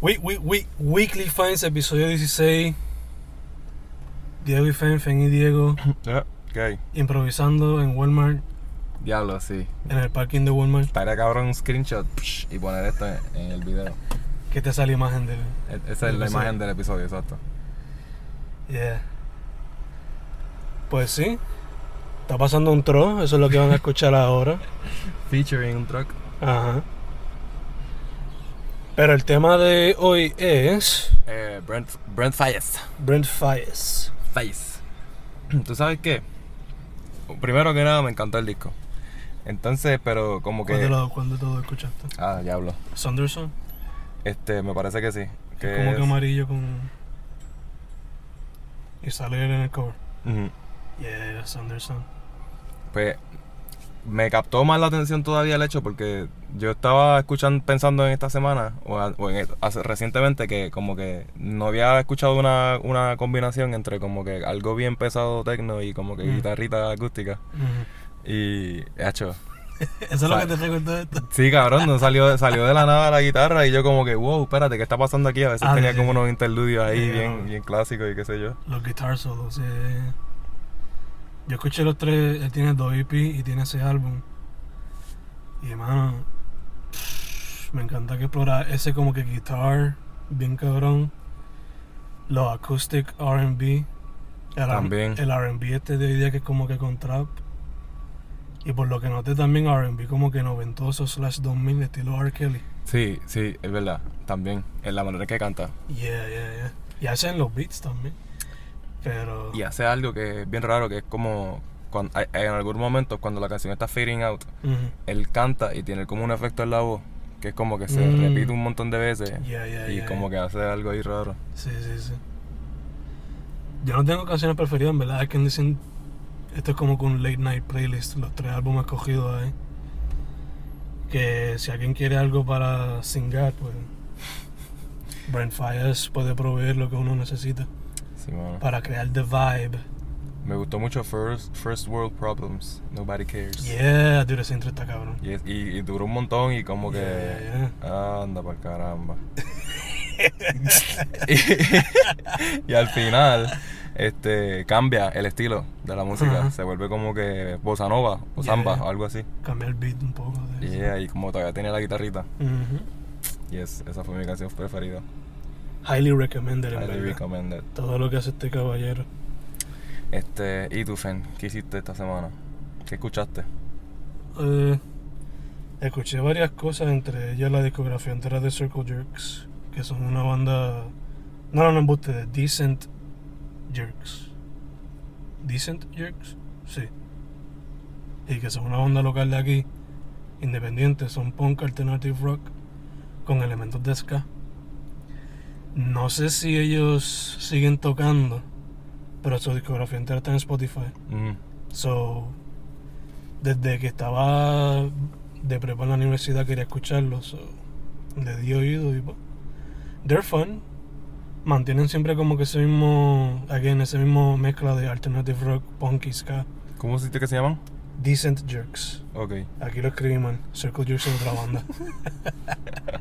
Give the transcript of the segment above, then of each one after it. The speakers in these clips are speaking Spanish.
Week, week, week, Weekly Finds, episodio 16. Diego y Fen, Fen y Diego, ¿Qué hay? improvisando en Walmart, Diablo, sí. en el parking de Walmart. Estaría cabrón un screenshot psh, y poner esto en, en el video. Que te sale imagen del. E- Esa es la Sí. imagen del episodio, exacto. Yeah. Pues sí. Está pasando un tro, eso es lo que van a escuchar ahora. Featuring un truck. Ajá. Pero el tema de hoy es. Eh, Brent, Brent Fayez. Brent Fayez. Fayez. ¿Tú sabes qué? Primero que nada, me encantó el disco. Entonces, pero como ¿Cuál de, que. cuál de todos escuchaste? Ah, ya hablo. Sanderson. Este, me parece que sí. Que como que es- amarillo con. Y sale él en el cover. Yeah, Sanderson. Pues me captó más la atención todavía el hecho porque yo estaba escuchando, pensando en esta semana o, a- o en hace- recientemente que como que no había escuchado una, una combinación entre como que algo bien pesado tecno y como que Mm. guitarrita acústica Ujú. y hecho Eso es lo que te recuerdo esto. sí cabrón no salió salió de la nada la guitarra y yo como que wow espérate qué está pasando aquí a veces Ah, tenía sí, como sí. unos interludios ahí Sí, bien bien clásicos y qué sé yo Los guitar solos. sí. Yo escuché los tres. Él tiene dos EP y tiene ese álbum. Y hermano. Me encanta que explora ese como que guitar. Bien cabrón. Los acoustic RB. También. El RB este de hoy día que es como que con trap. Y por lo que noté también RB como que noventoso slash 2000 estilo R. Kelly. sí sí es verdad también en la manera que canta Yeah, yeah, yeah. Y hacen los beats también. Pero. y hace algo que es bien raro, que es como cuando, en algún momento cuando la canción está fading out, él canta y tiene como un efecto en la voz, que es como que se Mm. repite un montón de veces Yeah, yeah, y yeah, como que hace algo ahí raro. Sí, sí, sí. Yo no tengo canciones preferidas, en verdad. Hay que decir. Esto es como con un late night playlist, los tres álbumes escogidos ahí. Que si alguien quiere algo para singar, pues. Brent Fayez puede proveer lo que uno necesita Sí, mano. para crear the vibe. Me gustó mucho First, First World Problems, Nobody Cares. Yeah, dude, ese intro está cabrón. Y, es- y- y duró un montón y como que... Yeah, Anda por caramba. y, y al final, este, cambia el estilo de la música. Ajá. Se vuelve como que bossa nova o Yeah, samba yeah. o algo así. Cambia el beat un poco. De eso. Yeah, y como todavía tenía la guitarrita. Ujú. Yes, esa fue mi canción preferida. Highly recommended, en Highly verdad. recommended. Todo lo que hace este caballero. Este, ¿y tú, Fen? ¿Qué hiciste esta semana? ¿Qué escuchaste? Eh, escuché varias cosas, entre ellas la discografía entera de Circle Jerks, que son una banda. No, no, no, embuste, de Decent Jerks. ¿Decent Jerks? Sí. Y que son una banda local de aquí, independiente, son punk alternative rock con elementos de ska. No sé si ellos siguen tocando, pero su discografía entera está en Spotify. Mm, So, desde que estaba de prepa en la universidad quería escucharlo, so, le di oído y pues, they're fun. Mantienen siempre como que ese mismo, again, ese mismo mezcla de alternative rock, punk y ska. ¿Cómo dijiste que se llaman? Decent Jerks. Ok. Aquí lo escribí mal. Circle Jerks es otra banda.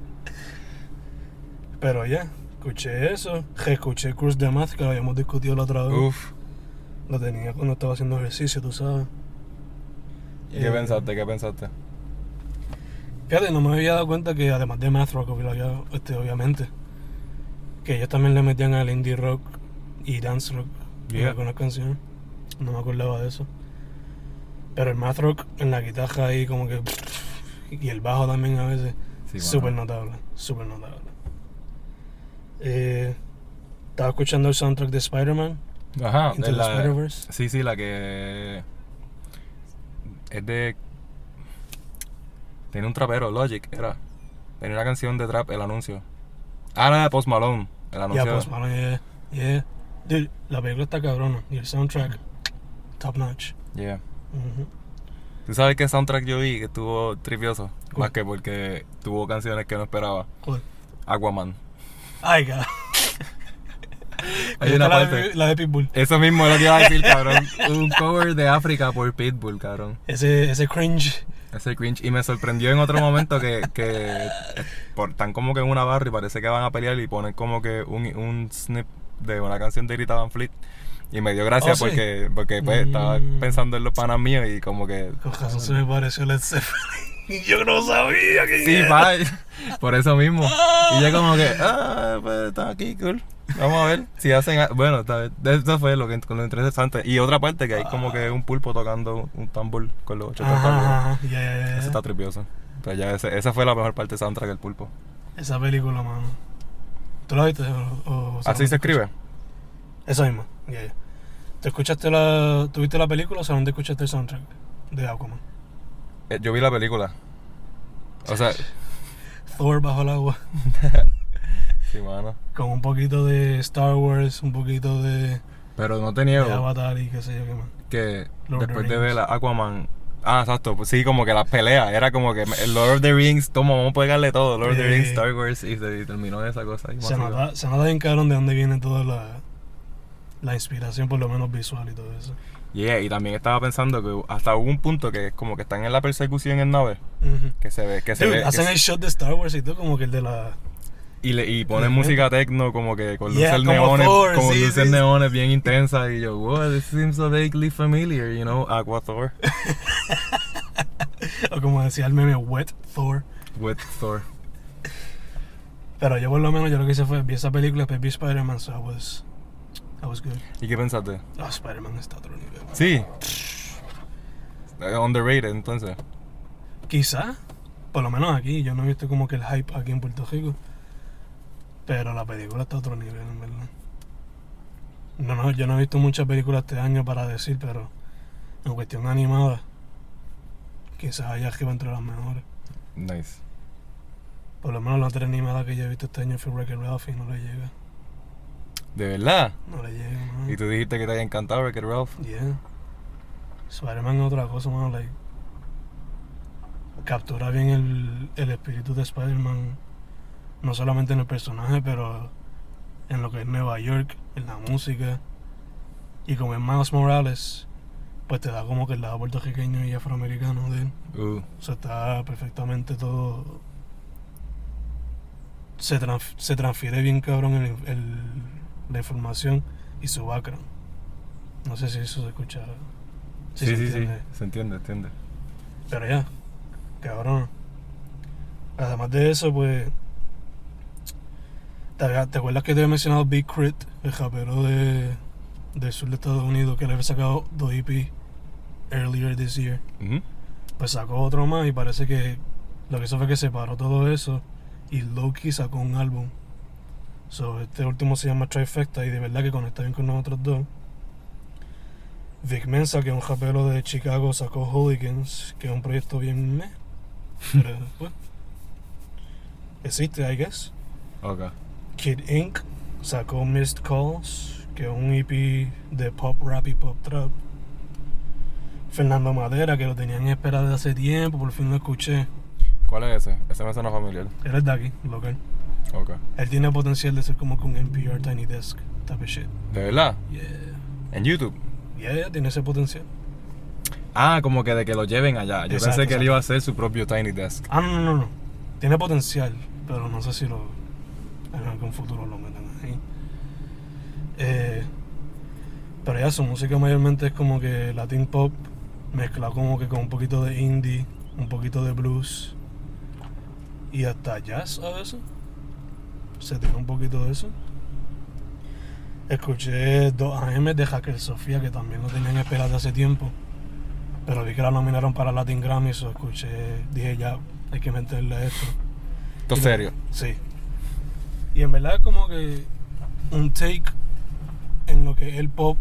Pero ya, escuché eso. Escuché Cruz de Math, que lo habíamos discutido la otra vez. Uf. Lo tenía cuando estaba haciendo ejercicio, tú sabes. ¿Y qué Eh, pensaste? ¿Qué pensaste? Fíjate, no me había dado cuenta que además de math rock, este, obviamente, que ellos también le metían al indie rock y dance rock en Yeah. algunas canciones. No me acordaba de eso. Pero el math rock en la guitarra ahí como que... Y el bajo también a veces. Sí, súper notable, súper notable. Eh, estaba escuchando el soundtrack de Spider-Man, Ajá. Into es the Spider-Verse. Sí, sí, la que es de tiene un trapero, Logic, era. Tenía una canción de trap, el anuncio. Ah, de Post Malone, el anuncio. pues, mano, yeah, yeah. Dude, la película está cabrona y el soundtrack, top notch. Yeah. Ujú. ¿Tú sabes qué soundtrack yo vi que estuvo tripioso? ¿Cuál? Más que porque tuvo canciones que no esperaba. ¿Cuál? Aquaman. Ay, God. Hay una la, parte. de, la de Pitbull. Eso mismo es lo que iba a decir, cabrón. Un cover de África por Pitbull, cabrón. Ese, ese cringe. Ese cringe. Y me sorprendió en otro momento que, que por, están como que en una barra y parece que van a pelear y ponen como que un, un snip de una canción de Rita Van Fleet. Y me dio gracia Oh, sí. porque, porque pues, estaba Mm. pensando en los panas míos y como que... Razón se me pareció Led Zeppelin. Yo no sabía que Sí, pa, por eso mismo. Y yo como que, ah, pues está aquí, cool. Vamos a ver si hacen... a- Bueno, está bien. Eso fue lo, que, lo interesante. Y otra parte que hay como que un pulpo tocando un tambor con los ocho tambores. Ajá, ajá, ya, ya, ya. Eso está tripioso. Pero ya ese- esa fue la mejor parte de soundtrack del pulpo. Esa película, mano. ¿Tú la viste? O, o- ¿Así se escribe? Esa misma, ya, ya. ¿Te escuchaste la... ¿Tuviste la película o solamente escuchaste el soundtrack de Aquaman? Eh, Yo vi la película. O sea, Thor bajo el agua. sí, mano. Con un poquito de Star Wars, un poquito de, Pero no te de niego Avatar y qué sé yo qué más. que Lord después de ver la Aquaman. Ah, exacto. Pues sí, como que las peleas. Era como que Lord of the Rings, toma, vamos a pegarle todo. Lord of the. Rings, Star Wars. Y, se, y terminó esa cosa. Se nota, se nota bien cabrón de dónde viene toda la, la inspiración, por lo menos visual y todo eso. Yeah, y también estaba pensando que hasta hubo un punto que es como que están en la persecución en nave. Que se ve. Que se Dude, ve que hacen se- el shot de Star Wars y todo, como que el de la. y, le, y ponen música techno como que con Yeah, luces neones. Thor, como sí, luces sí. neones bien intensas. Y yo, wow, this seems so vaguely familiar, you know, Aqua Thor. O como decía el meme, Wet Thor. With Thor. Pero yo por lo menos yo lo que hice fue vi esa película, después vi Spider-Man, so I was, I was good. ¿Y qué pensaste? Ah, Spider-Man está a otro nivel. Sí. Underrated, entonces. Quizá, por lo menos aquí, yo no he visto como que el hype aquí en Puerto Rico. Pero la película está a otro nivel, en verdad. No, no, yo no he visto muchas películas este año para decir, pero en cuestión animada, quizás haya que va entre las mejores. Nice. Por lo menos la otra animada que yo he visto este año fue Wreck-It Ralph y no le llega. ¿De verdad? No le llega, man. Y tú dijiste que te había encantado Wreck-It Ralph. Yeah. Spider-Man es otra cosa, mano. Like, captura bien el, el espíritu de Spider-Man. No solamente en el personaje, pero en lo que es Nueva York, en la música. Y como es Miles Morales, pues te da como que el lado puertorriqueño y afroamericano de él. Uh, O sea, está perfectamente todo. Se, trans- se transfiere bien, cabrón, el, el- la información y su background. No sé si eso se escucha. si sí, se sí, sí. entiende. Se entiende, entiende. Pero ya, cabrón. Además de eso, pues. ¿Te, acuerdas que te había mencionado Big Crit, el rapero de, del sur de Estados Unidos, que le había sacado dos EP earlier this year? Pues sacó otro más y parece que lo que hizo fue que separó todo eso y Loki sacó un álbum. So, este último se llama Trifecta y de verdad que conecta bien con nosotros dos. Vic Mensa, que es un rapero de Chicago, sacó Hooligans, que es un proyecto bien meh. Pero, pues, existe, I guess. Ok. Kid Inc. sacó Missed Calls, que es un EP de pop rap y pop trap. Fernando Madera, que lo tenían en espera desde hace tiempo, por fin lo escuché. ¿Cuál es ese? Ese me suena familiar. Él es de aquí, local. Ok. Él tiene potencial de ser como un NPR Tiny Desk type of shit. ¿De verdad? Yeah. ¿En YouTube? Yeah, yeah, tiene ese potencial. Ah, como que de que lo lleven allá. Yo Exacto, pensé que él iba a hacer su propio Tiny Desk. Ah, no, no, no, no. Tiene potencial, pero no sé si lo. En algún futuro lo meten ahí. Eh, pero ya su música mayormente es como que Latin pop, mezclado como que con un poquito de indie, un poquito de blues y hasta jazz a veces. Se tiene un poquito de eso. Escuché 2 AM de Hacker Sofía, que también lo tenían esperado hace tiempo. Pero vi que la nominaron para Latin Grammy, so escuché, dije ya, hay que meterle a esto. Esto es serio. Sí. Y en verdad es como que un take en lo que es el pop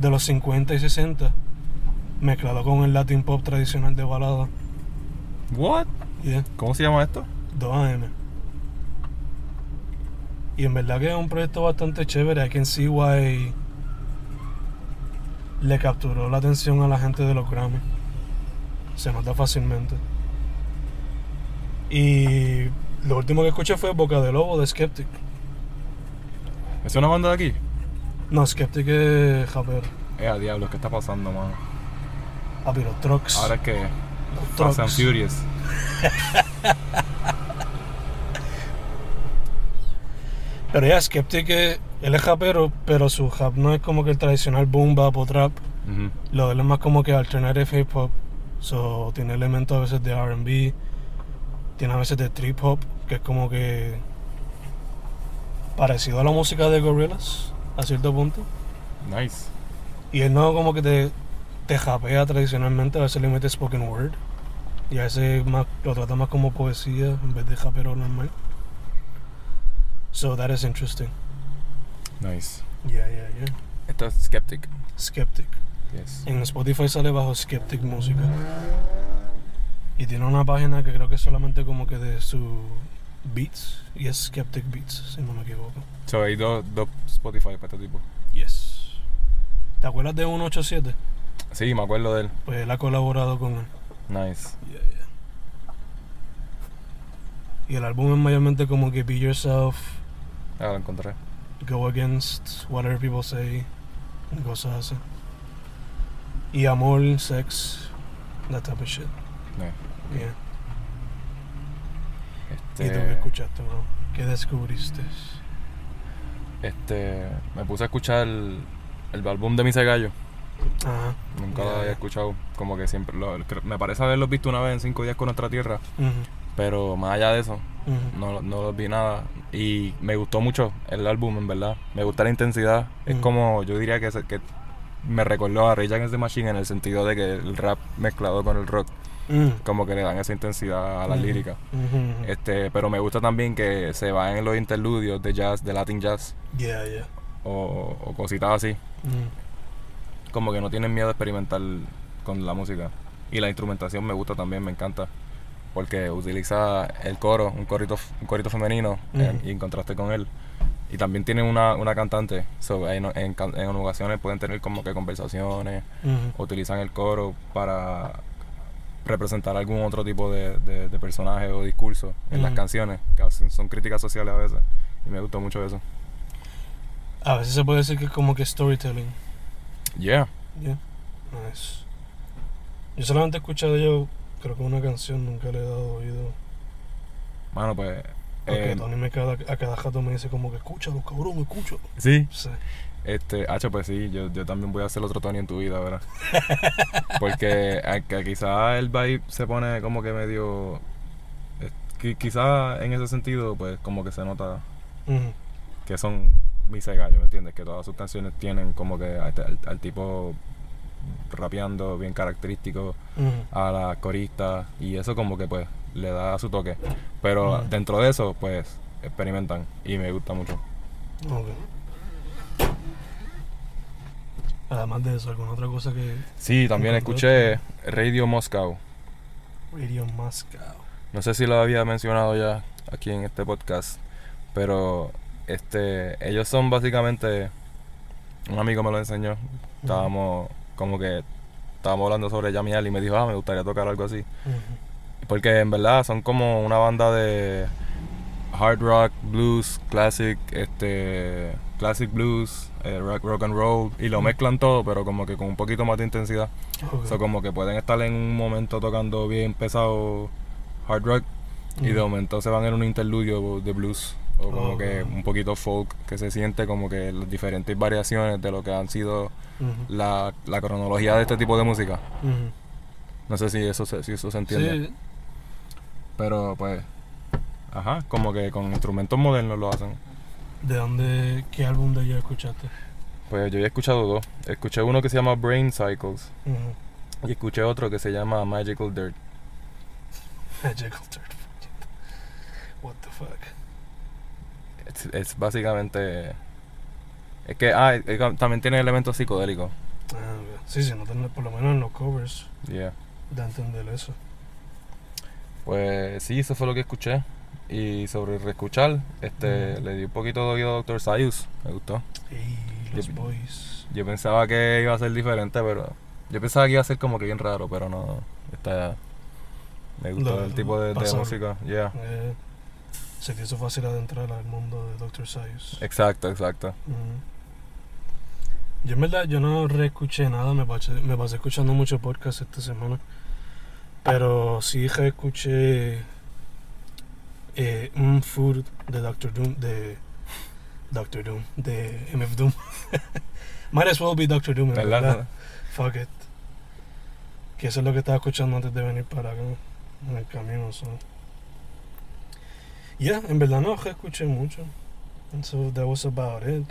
de los 50 y 60, mezclado con el Latin pop tradicional de balada. What? Yeah. ¿Cómo se llama esto? 2 AM. Y en verdad que es un proyecto bastante chévere. Can see why le capturó la atención a la gente de los Grammy. Se nota fácilmente. Y lo último que escuché fue Boca de Lobo de Skeptic. ¿Es una banda de aquí? No, Skeptic es rapero. Eh, a diablo, ¿qué está pasando, mano? Ah, pero Trucks. Ahora es que los Fast and Trucks. Furious. Pero ya, Skeptic es, él es rapero, pero su rap no es como que el tradicional boom bap o trap. Lo de él es más como que alternative hip hop. So, tiene elementos a veces de RB, tiene a veces de trip hop, que es como que parecido a la música de Gorillaz, a cierto punto. Nice. Y él no como que te, te japea tradicionalmente, a veces le mete spoken word. Y a veces más, lo trata más como poesía en vez de japero normal. So that is interesting. Nice. Yeah, yeah, yeah. Esto es Skeptic. Skeptic. Yes. En Spotify sale bajo Skeptic Música. Y tiene una página que creo que es solamente como que de su beats. Y es Skeptic Beats, si no me equivoco. So, hay dos, dos Spotify para este tipo. Yes. ¿Te acuerdas de 187? Sí, me acuerdo de él. Pues él ha colaborado con él. Nice. Yeah, yeah. Y el álbum es mayormente como que Be Yourself, Ah, lo encontré. Go Against Whatever People Say, cosas así. Y amor, sex, that type of shit. Nice. Yeah. Este, ¿Y tú qué escuchaste, bro? ¿Qué descubriste? Este, me puse a escuchar el, el álbum de Mise Gallo. Ajá. Nunca lo había escuchado. Como que siempre. Lo, me parece haberlos visto una vez en cinco días con nuestra tierra. Ujú, Pero más allá de eso, no, no vi nada. Y me gustó mucho el álbum, en verdad. Me gusta la intensidad. Es como, yo diría que, se- que me recordó a Rage Against the Machine en el sentido de que el rap mezclado con el rock, Mm, como que le dan esa intensidad a la ujú, lírica. ujú, ujú. Este, pero me gusta también que se va en los interludios de jazz, de Latin jazz Yeah, yeah. o, o cositas así. Como que no tienen miedo de experimentar con la música. Y la instrumentación me gusta también, me encanta. Porque utiliza el coro, un corito, un corito femenino, en- Ujú. y en contraste con él. Y también tiene una, una cantante. So, en, en, en ocasiones pueden tener como que conversaciones. ujú. Utilizan el coro para representar algún otro tipo de, de- de personaje o discurso en las Ujú. canciones. Que son críticas sociales a veces. Y me gusta mucho eso. A veces se puede decir que es como que storytelling. Yeah. Yeah. Nice. Yo solamente he escuchado yo, creo que una canción, nunca le he dado oído. Mano, pues. Porque eh, Tony me cada, a cada rato me dice como que escúchalo, cabrón, escúchalo. sí. Sí. Este, Hacho, pues sí, yo, yo también voy a hacer otro Tony en tu vida, ¿verdad? Porque a- que quizá el vibe se pone como que medio... eh, qui- quizá en ese sentido, pues como que se nota que son Mise Gallo, ¿me entiendes? Que todas sus canciones tienen como que este- al, al tipo rapeando bien característico, a la corista, y eso como que pues le da su toque. Pero dentro de eso, pues experimentan y me gusta mucho. Además de eso, alguna otra cosa que Sí, también escuché Radio Moscow. Radio Moscow. No sé si lo había mencionado ya aquí en este podcast, pero este ellos son básicamente un amigo me lo enseñó. Estábamos como que estábamos hablando sobre Yamiel y me dijo, "Ah, me gustaría tocar algo así." Porque en verdad son como una banda de hard rock, blues, classic, este classic blues, eh, rock, rock and roll y lo mezclan todo, pero como que con un poquito más de intensidad. O sea, como que pueden estar en un momento tocando bien pesado hard rock y de momento se van en un interludio de blues o como Oh, que un poquito folk que se siente como que las diferentes variaciones de lo que han sido la, la cronología de este tipo de música. No sé si eso se, si eso se entiende. Sí, Pero pues, ajá, como que con instrumentos modernos lo hacen. ¿de dónde, qué álbum de ellos escuchaste? Pues yo he escuchado dos. Escuché uno que se llama Brain Cycles y escuché otro que se llama Magical Dirt. Magical Third. What the fuck? Es, es básicamente... Es que ah, es también tiene elementos psicodélicos. Ah. Sí, sí, no por lo menos en los covers, Yeah. a entender eso. Pues sí, eso fue lo que escuché. Y sobre reescuchar, este, Mm. le di un poquito de oído a Dr. Sayus. Me gustó. Y los boys. Yo pensaba que iba a ser diferente, pero... Yo pensaba que iba a ser como que bien raro, pero no. Está... Me gustó el tipo de, de música. Yeah. Eh, se te hizo fácil adentrar al mundo de Dr. Sayus. Exacto, exacto. Yo en verdad, yo no reescuché nada, me pasé, me pasé escuchando mucho podcast esta semana. Pero sí reescuché eh, un food de Doctor Doom, de Doctor Doom, de MF Doom. Might as well be Doctor Doom, en ¿Verdad? verdad. Fuck it. Que eso es lo que estaba escuchando antes de venir para acá, en el camino. So. Yeah, en verdad no escuché mucho. And so that was about it.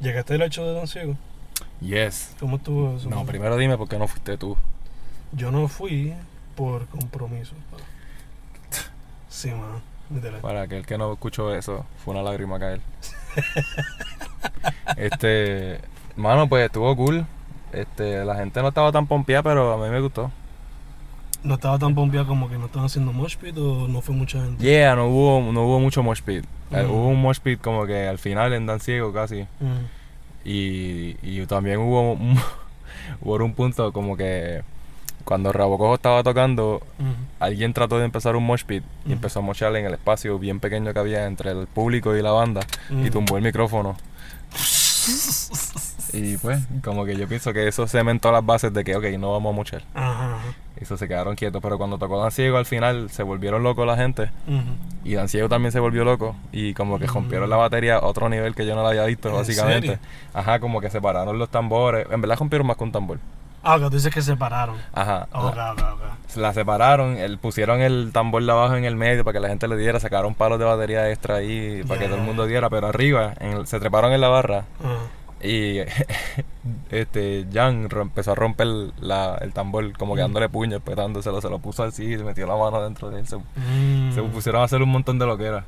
¿Llegaste al hecho de Don Ciego? Yes. ¿Cómo estuvo eso? No, primero dime por qué no fuiste tú. Yo no fui por compromiso. Sí, man. literal. Para aquel que no escuchó eso, fue una lágrima caer. este, mano, pues estuvo cool. Este, la gente no estaba tan pompeada, pero a mí me gustó. No estaba tan pompeado como que no estaban haciendo mosh pit o no fue mucha gente. Yeah, no hubo, no hubo mucho mosh pit. Eh, Mm. Hubo un mosh pit como que al final en Dan Ciego casi. Mm. Y, y también hubo hubo un punto como que cuando Rabocojo estaba tocando, Mm. alguien trató de empezar un mosh pit y empezó a mochar en el espacio bien pequeño que había entre el público y la banda y tumbó el micrófono. Y pues, como que yo pienso que eso cementó las bases de que, ok, no vamos a mochar. Ajá, ajá. Y eso se quedaron quietos. Pero cuando tocó Dan Ciego al final, se volvieron locos la gente. Y Dan Ciego también se volvió loco. Y como que Mm. rompieron la batería a otro nivel que yo no la había visto, ¿En básicamente. serio? Ajá, como que separaron los tambores. En verdad rompieron más que un tambor. Ah, que tú dices que se pararon. Ajá. Ok, la, ok, ok. la separaron, el, pusieron el tambor de abajo en el medio para que la gente le diera, sacaron palos de batería extra ahí para que todo el mundo diera, pero arriba en se treparon en la barra. Y este Jan empezó a romper la- el tambor como que Mm. dándole puños, petándoselo, se lo puso así y se metió la mano dentro de él. Se, Mm. se pusieron a hacer un montón de lo que era.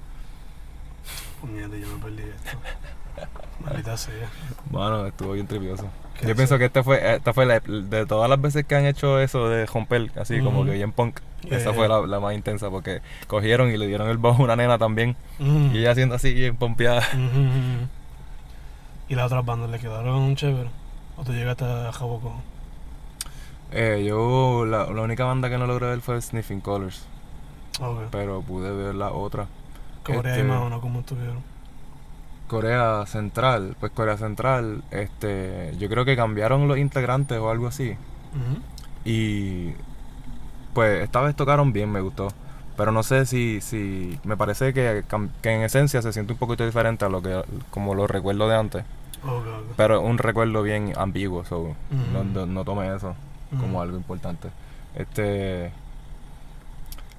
Puñete, yo me perdí esto. Maldita sea. Bueno, estuvo bien trivioso. ¿Qué Yo pienso que este fue, esta fue la, de todas las veces que han hecho eso de romper, así como Ujú. que bien punk. Yeah, Esa fue la, la más intensa porque cogieron y le dieron el bajo a una nena también. Mm. Y ella haciendo así bien pompeada. ¿Y las otras bandas le quedaron chévere? ¿O tú llegaste a Jaboco? Eh, yo, la, la única banda que no logré ver fue Sniffing Colors, pero pude ver la otra. Corea este- y más o no, ¿cómo estuvieron? Corea Central, pues Corea Central, este, yo creo que cambiaron los integrantes o algo así. Y pues esta vez tocaron bien, me gustó. Pero no sé si, si me parece que, que en esencia se siente un poquito diferente a lo que como lo recuerdo de antes. Ok, ok. Pero un recuerdo bien ambiguo, so, no, no, no tome eso como algo importante. Este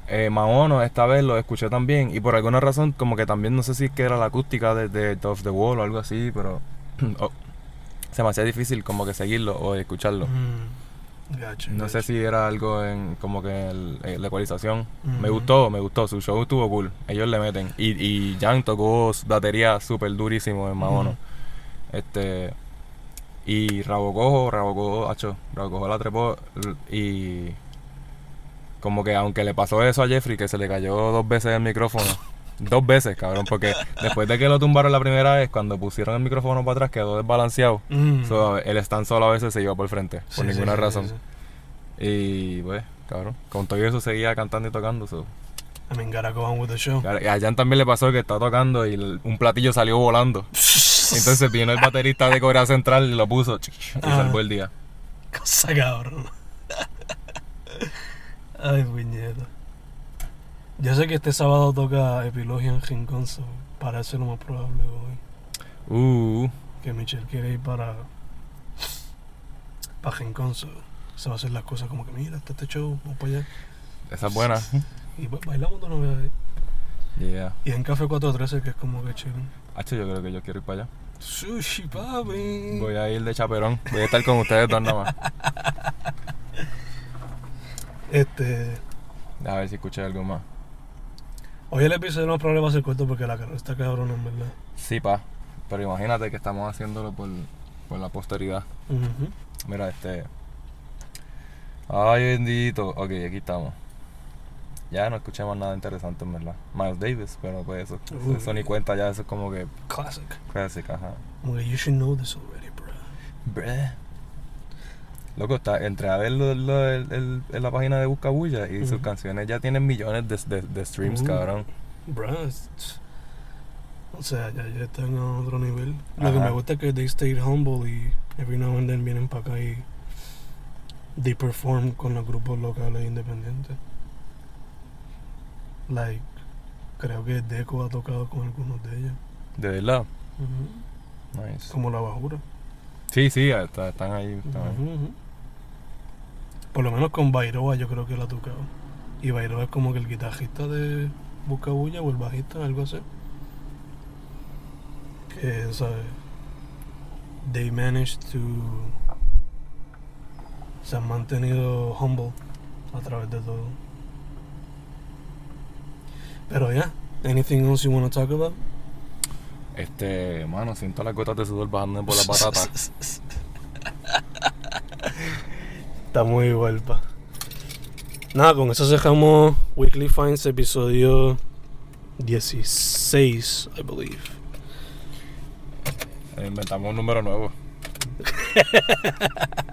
eh, Maono esta vez lo escuché también y por alguna razón como que también no sé si es que era la acústica de, de Off the Wall o algo así, pero oh, se me hacía difícil como que seguirlo o escucharlo. Gotcha, No sé si era algo en como que el- la ecualización. Me gustó, me gustó. Su show estuvo cool. Ellos le meten. Y, y Jan tocó batería súper durísimo en Maono. Ujú. Este. Y Rabocojo, Rabocojo, hacho, Rabocojo la trepó. Y. Como que aunque le pasó eso a Jeffrey, que se le cayó dos veces el micrófono. Dos veces, cabrón, porque después de que lo tumbaron la primera vez, cuando pusieron el micrófono para atrás, quedó desbalanceado. Mm. So, el stand solo a veces se iba por frente, por Sí, ninguna sí, razón. sí. Y pues, cabrón, con todo eso seguía cantando y tocando. So. I mean, gotta go on with the show. Y a Jan también le pasó que estaba tocando y el- un platillo salió volando. Entonces vino el baterista de Corea Central y lo puso y salvó el día. Cosa cabrón. Ay, puñeta. Yo sé que este sábado toca Epilogia en Rincón, so parece lo más probable hoy. Uh, Que Michelle quiere ir para. para Rincón, so se va a hacer las cosas como que, mira, está este show, vamos para allá. esa es buena. Y ba- bailamos de una vez ahí. Yeah. Y en Café 413, que es como que chido. Hacho, yo creo que yo quiero ir para allá. Sushi, papi. Voy a ir de chaperón. Voy a estar con ustedes dos nada más. Este. A ver si escuché algo más. Hoy el episodio no probable va a ser corto porque la cara está cabrón, en verdad. Sí, pa. Pero imagínate que estamos haciéndolo por, por la posteridad. Mira, este. Ay, bendito. Ok, aquí estamos. Ya no escuchamos nada interesante, en verdad. Miles Davis, pero pues eso, eso ni cuenta ya, eso es como que Classic. classic, ajá. Que you should know this already, bro. Bruh. Loco, está, entré a ver lo- lo- el- el- en la página de Buscabulla y sus canciones ya tienen millones de, de- de streams, Uh. cabrón. Es- o sea, ya, ya están a otro nivel. Lo que me gusta es que they stayed humble y every now and then vienen para acá y they perform con los grupos locales independientes. Like, creo que Deco ha tocado con algunos de ellos. De verdad. Nice. Como la bajura. Sí, sí, está- están ahí. están ahí. Por lo menos con Bairoa yo creo que la ha tocado. Y Bairoa es como que el guitarrista de Buscabulla o el bajista, algo así. Que, ¿sabes? They managed to... Se han mantenido humble a través de todo. Pero ya, anything else you want to talk about? Este, mano, siento las gotas de sudor bajando por las batatas. Está muy igual, pa. Nada, con eso cerramos Weekly Finds episodio 16, I believe. Inventamos un número nuevo.